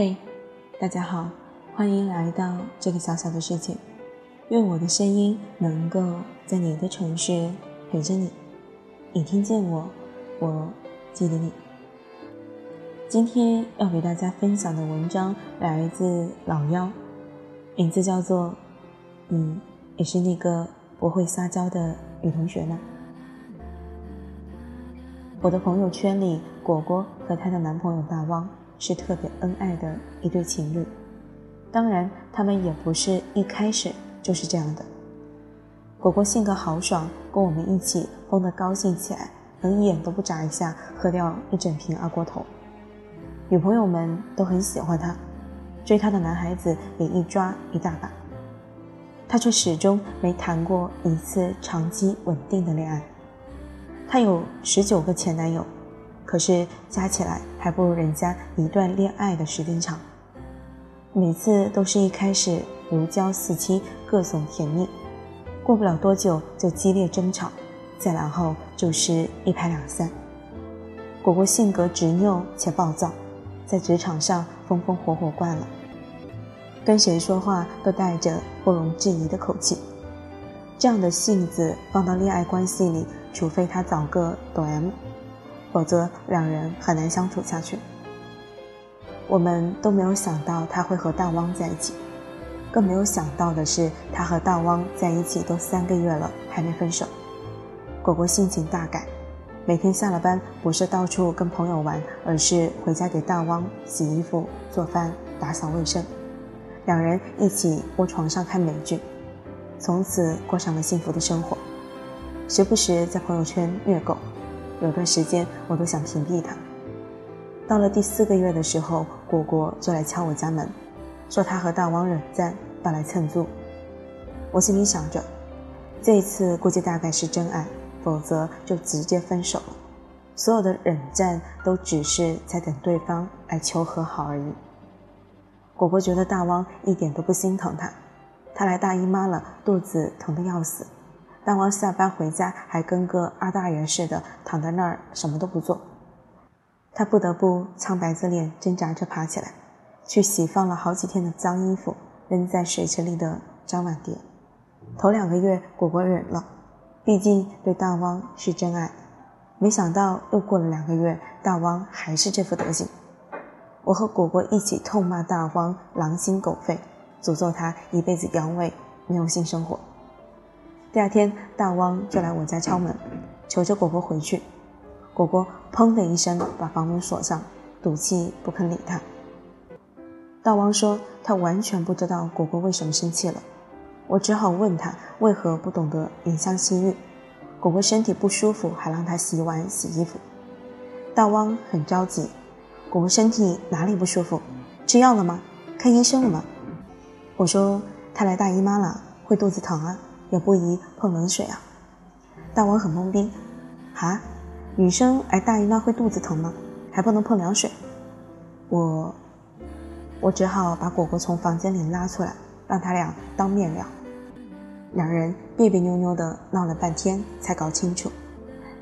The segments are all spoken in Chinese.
嘿，大家好，欢迎来到这个小小的世界。愿我的声音能够在你的城市陪着你。你听见我，我记得你。今天要给大家分享的文章来自老幺，名字叫做《你也是那个不会撒娇的女同学吗》。我的朋友圈里，果果和她的男朋友大汪。是特别恩爱的一对情侣，当然，他们也不是一开始就是这样的。果果性格豪爽，跟我们一起疯得高兴起来，能一眼都不眨一下喝掉一整瓶二锅头。女朋友们都很喜欢他，追他的男孩子也一抓一大把，他却始终没谈过一次长期稳定的恋爱。他有十九个前男友。可是加起来还不如人家一段恋爱的时间长。每次都是一开始如胶似漆，各种甜蜜，过不了多久就激烈争吵，再然后就是一拍两散。果果性格执拗且暴躁，在职场上风风火火惯了，跟谁说话都带着不容置疑的口气。这样的性子放到恋爱关系里，除非他找个懂 M。否则两人很难相处下去。我们都没有想到他会和大汪在一起，更没有想到的是，他和大汪在一起都三个月了，还没分手。果果心情大改，每天下了班不是到处跟朋友玩，而是回家给大汪洗衣服、做饭、打扫卫生，两人一起窝床上看美剧，从此过上了幸福的生活。时不时在朋友圈虐狗。有段时间，我都想屏蔽他。到了第四个月的时候，果果就来敲我家门，说他和大王冷战，要来蹭租。我心里想着，这一次估计大概是真爱，否则就直接分手了。所有的冷战都只是在等对方来求和好而已。果果觉得大汪一点都不心疼他，他来大姨妈了，肚子疼得要死。大汪下班回家还跟个二大爷似的躺在那儿什么都不做，他不得不苍白着脸挣扎着爬起来，去洗放了好几天的脏衣服，扔在水池里的脏碗碟。头两个月果果忍了，毕竟对大汪是真爱。没想到又过了两个月，大汪还是这副德行。我和果果一起痛骂大汪狼心狗肺，诅咒他一辈子阳痿，没有性生活。第二天，大汪就来我家敲门，求着果果回去。果果砰的一声把房门锁上，赌气不肯理他。大汪说他完全不知道果果为什么生气了，我只好问他为何不懂得怜香惜玉。果果身体不舒服，还让他洗碗洗衣服。大汪很着急，果果身体哪里不舒服？吃药了吗？看医生了吗？我说她来大姨妈了，会肚子疼啊。也不宜碰冷水啊！大王很懵逼，哈，女生挨大姨妈会肚子疼吗？还不能碰凉水？我，我只好把果果从房间里拉出来，让他俩当面聊。两人别别扭扭的闹了半天，才搞清楚，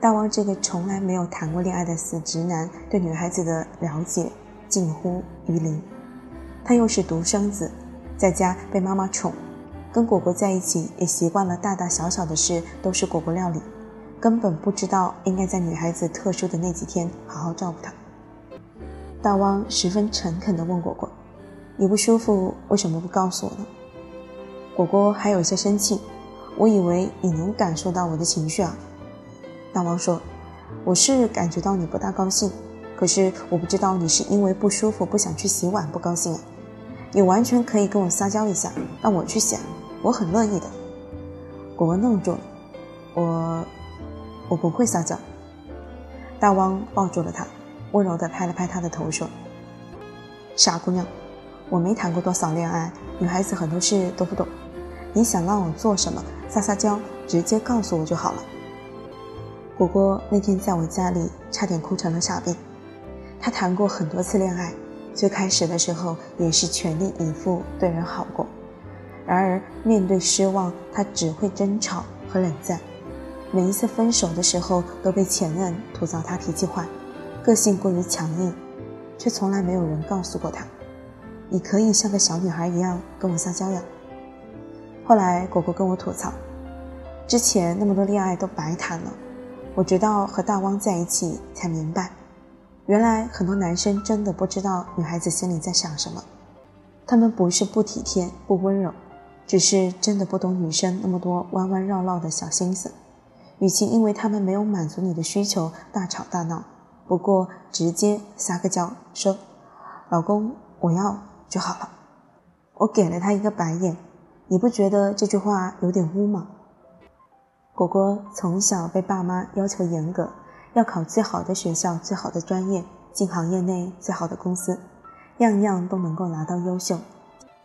大王这个从来没有谈过恋爱的死直男，对女孩子的了解近乎于零。他又是独生子，在家被妈妈宠。跟果果在一起也习惯了，大大小小的事都是果果料理，根本不知道应该在女孩子特殊的那几天好好照顾她。大汪十分诚恳地问果果：“你不舒服为什么不告诉我呢？”果果还有些生气：“我以为你能感受到我的情绪啊。”大汪说：“我是感觉到你不大高兴，可是我不知道你是因为不舒服不想去洗碗不高兴啊。你完全可以跟我撒娇一下，让我去洗。”我很乐意的。果果愣住了，我我不会撒娇。大汪抱住了他，温柔地拍了拍他的头，说：“傻姑娘，我没谈过多少恋爱，女孩子很多事都不懂。你想让我做什么，撒撒娇，直接告诉我就好了。”果果那天在我家里差点哭成了傻逼。他谈过很多次恋爱，最开始的时候也是全力以赴对人好过。然而，面对失望，他只会争吵和冷战。每一次分手的时候，都被前任吐槽他脾气坏，个性过于强硬，却从来没有人告诉过他，你可以像个小女孩一样跟我撒娇呀。后来果果跟我吐槽，之前那么多恋爱都白谈了。我直到和大汪在一起才明白，原来很多男生真的不知道女孩子心里在想什么。他们不是不体贴、不温柔，只是真的不懂女生那么多弯弯绕绕的小心思。与其因为他们没有满足你的需求大吵大闹，不过直接撒个娇说：“老公，我要就好了。”我给了他一个白眼，你不觉得这句话有点污吗？果果从小被爸妈要求严格，要考最好的学校、最好的专业，进行业内最好的公司，样样都能够拿到优秀，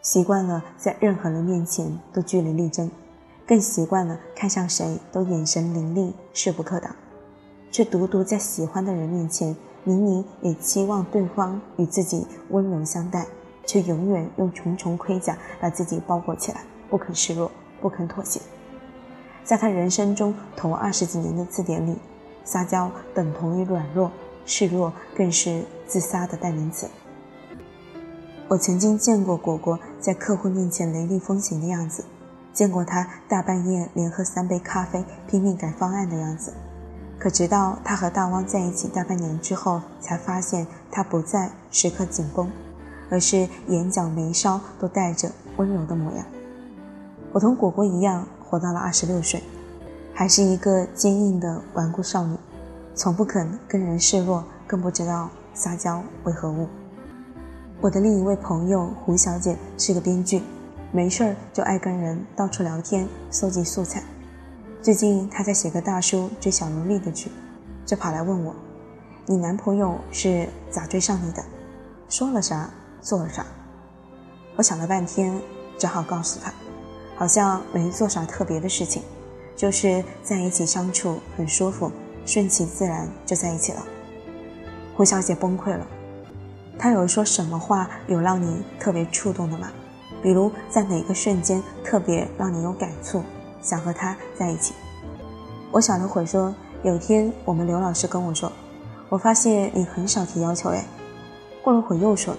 习惯了在任何人面前都据理力争。更习惯了看向谁都眼神凌厉、势不可挡，却独独在喜欢的人面前，明明也期望对方与自己温柔相待，却永远用重重盔甲把自己包裹起来，不肯示弱，不肯妥协。在他人生中头二十几年的字典里，撒娇等同于软弱，示弱更是自杀的代名词。我曾经见过果果在客户面前雷厉风行的样子。见过他大半夜连喝三杯咖啡，拼命改方案的样子，可直到他和大汪在一起大半年之后，才发现他不再时刻紧绷，而是眼角眉梢都带着温柔的模样。我同果果一样，活到了二十六岁，还是一个坚硬的顽固少女，从不肯跟人示弱，更不知道撒娇为何物。我的另一位朋友胡小姐是个编剧。没事儿就爱跟人到处聊天，搜集素材。最近她在写个大叔追小萝莉的剧，就跑来问我：“你男朋友是咋追上你的？说了啥，做了啥？”我想了半天，只好告诉他，好像没做啥特别的事情，就是在一起相处很舒服，顺其自然就在一起了。胡小姐崩溃了，他有说什么话有让你特别触动的吗？比如在哪个瞬间特别让你有感触，想和他在一起？我想了会说，有一天我们刘老师跟我说，我发现你很少提要求哎。过了会又说，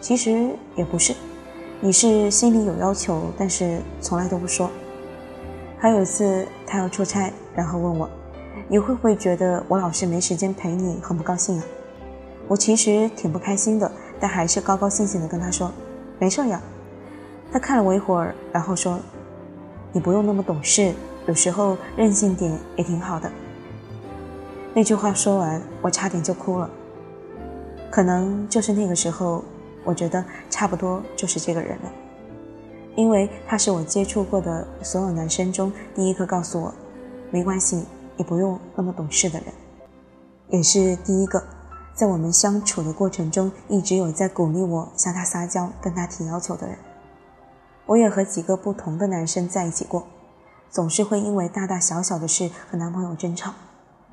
其实也不是，你是心里有要求，但是从来都不说。还有一次他要出差，然后问我，你会不会觉得我老是没时间陪你，很不高兴啊？我其实挺不开心的，但还是高高兴兴的跟他说，没事呀。他看了我一会儿，然后说：“你不用那么懂事，有时候任性点也挺好的。”那句话说完，我差点就哭了。可能就是那个时候，我觉得差不多就是这个人了，因为他是我接触过的所有男生中第一个告诉我“没关系，你不用那么懂事”的人，也是第一个在我们相处的过程中一直有在鼓励我向他撒娇、跟他提要求的人。我也和几个不同的男生在一起过，总是会因为大大小小的事和男朋友争吵。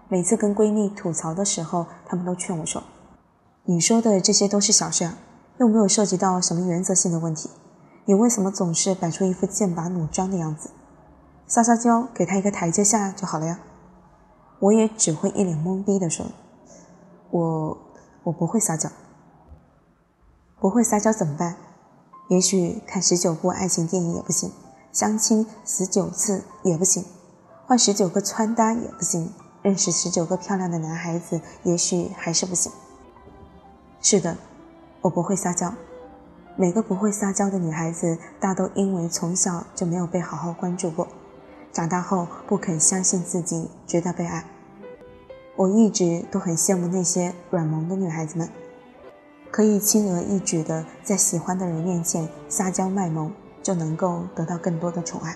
每次跟闺蜜吐槽的时候，他们都劝我说：“你说的这些都是小事啊，又没有涉及到什么原则性的问题，你为什么总是摆出一副剑拔弩张的样子？撒撒娇，给他一个台阶下就好了呀。”我也只会一脸懵逼的说：“我我不会撒娇，不会撒娇怎么办？”也许看十九部爱情电影也不行，相亲十九次也不行，换十九个穿搭也不行，认识十九个漂亮的男孩子也许还是不行。是的，我不会撒娇。每个不会撒娇的女孩子，大都因为从小就没有被好好关注过，长大后不肯相信自己值得被爱。我一直都很羡慕那些软萌的女孩子们。可以轻而易举地在喜欢的人面前撒娇卖萌，就能够得到更多的宠爱，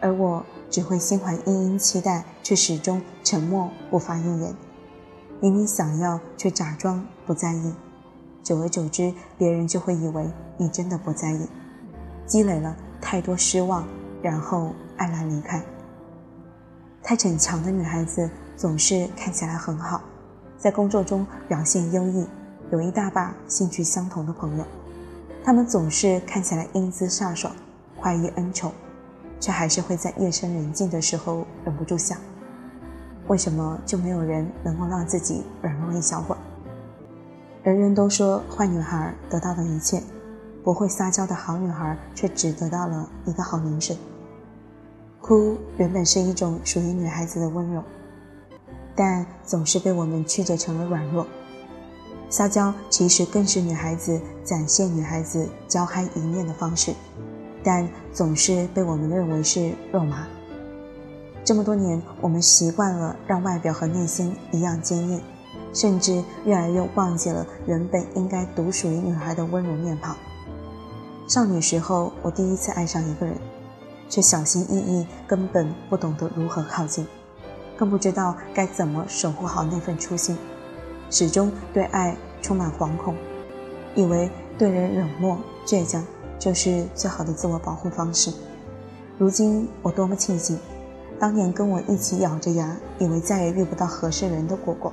而我只会心怀殷殷期待，却始终沉默不发一言。明明想要，却假装不在意，久而久之，别人就会以为你真的不在意，积累了太多失望，然后黯然离开。太逞强的女孩子总是看起来很好，在工作中表现优异。有一大把兴趣相同的朋友，他们总是看起来英姿飒爽、快意恩宠，却还是会在夜深人静的时候忍不住想：为什么就没有人能够让自己软弱一小会儿？人人都说坏女孩得到了一切，不会撒娇的好女孩却只得到了一个好名声。哭原本是一种属于女孩子的温柔，但总是被我们曲解成了软弱。撒娇其实更是女孩子展现女孩子娇憨一面的方式，但总是被我们认为是肉麻。这么多年，我们习惯了让外表和内心一样坚硬。甚至越来越忘记了原本应该独属于女孩的温柔面庞。少女时候，我第一次爱上一个人，却小心翼翼，根本不懂得如何靠近，更不知道该怎么守护好那份初心，始终对爱充满惶恐，以为对人冷漠倔强就是最好的自我保护方式。如今我多么庆幸，当年跟我一起咬着牙，以为再也遇不到合适人的果果。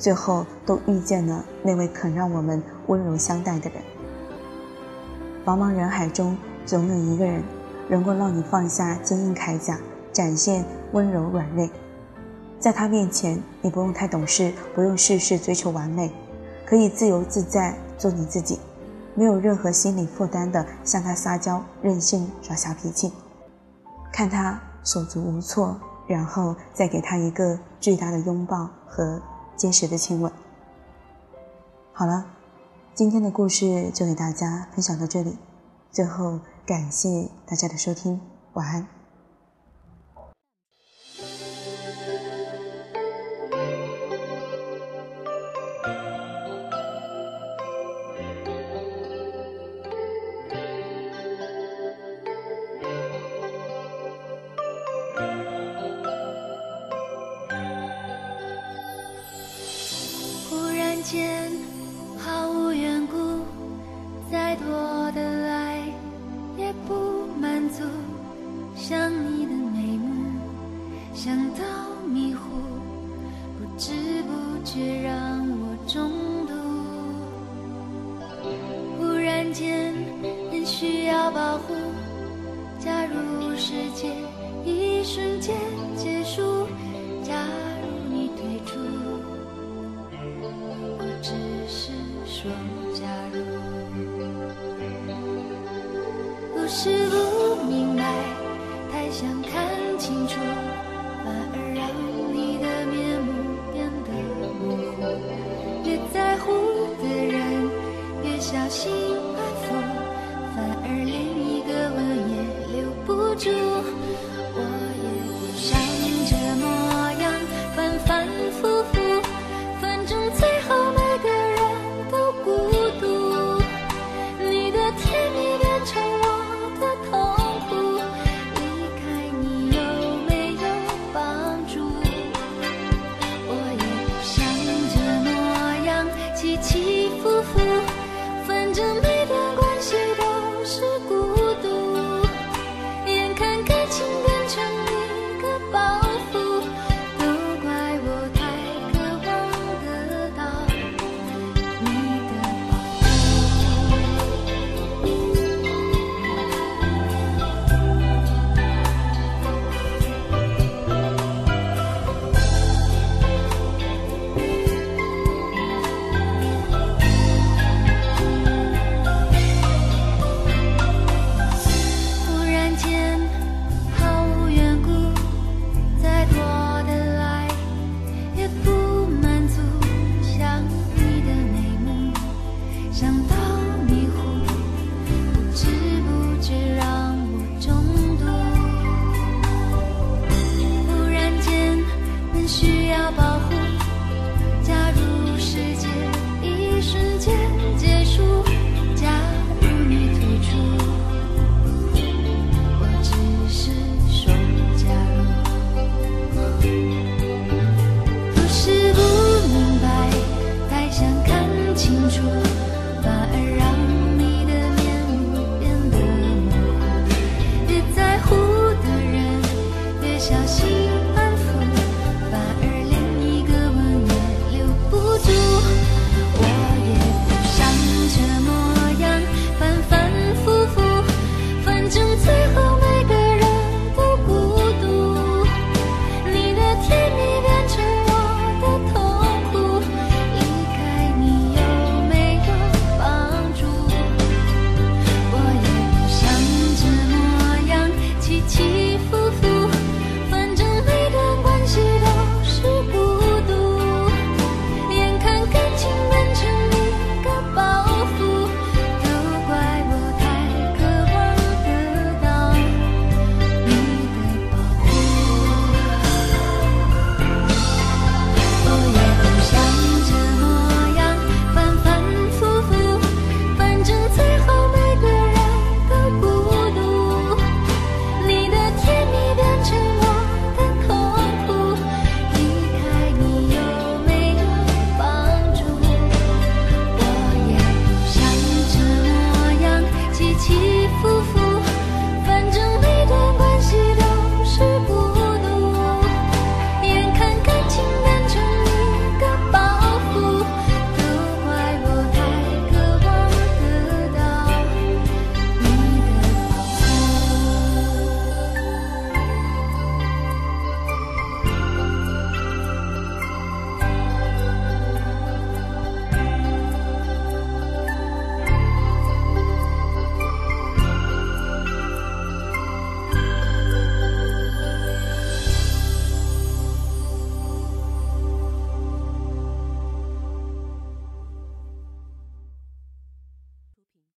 最后都遇见了那位肯让我们温柔相待的人。茫茫人海中，总有一个人，能够让你放下坚硬铠甲，展现温柔软肋。在他面前，你不用太懂事，不用事事追求完美，可以自由自在做你自己，没有任何心理负担的向他撒娇、任性耍小脾气，看他手足无措，然后再给他一个巨大的拥抱和。坚实的亲吻。好了，今天的故事就给大家分享到这里。最后，感谢大家的收听，晚安。保护，假如世界一瞬间结束。假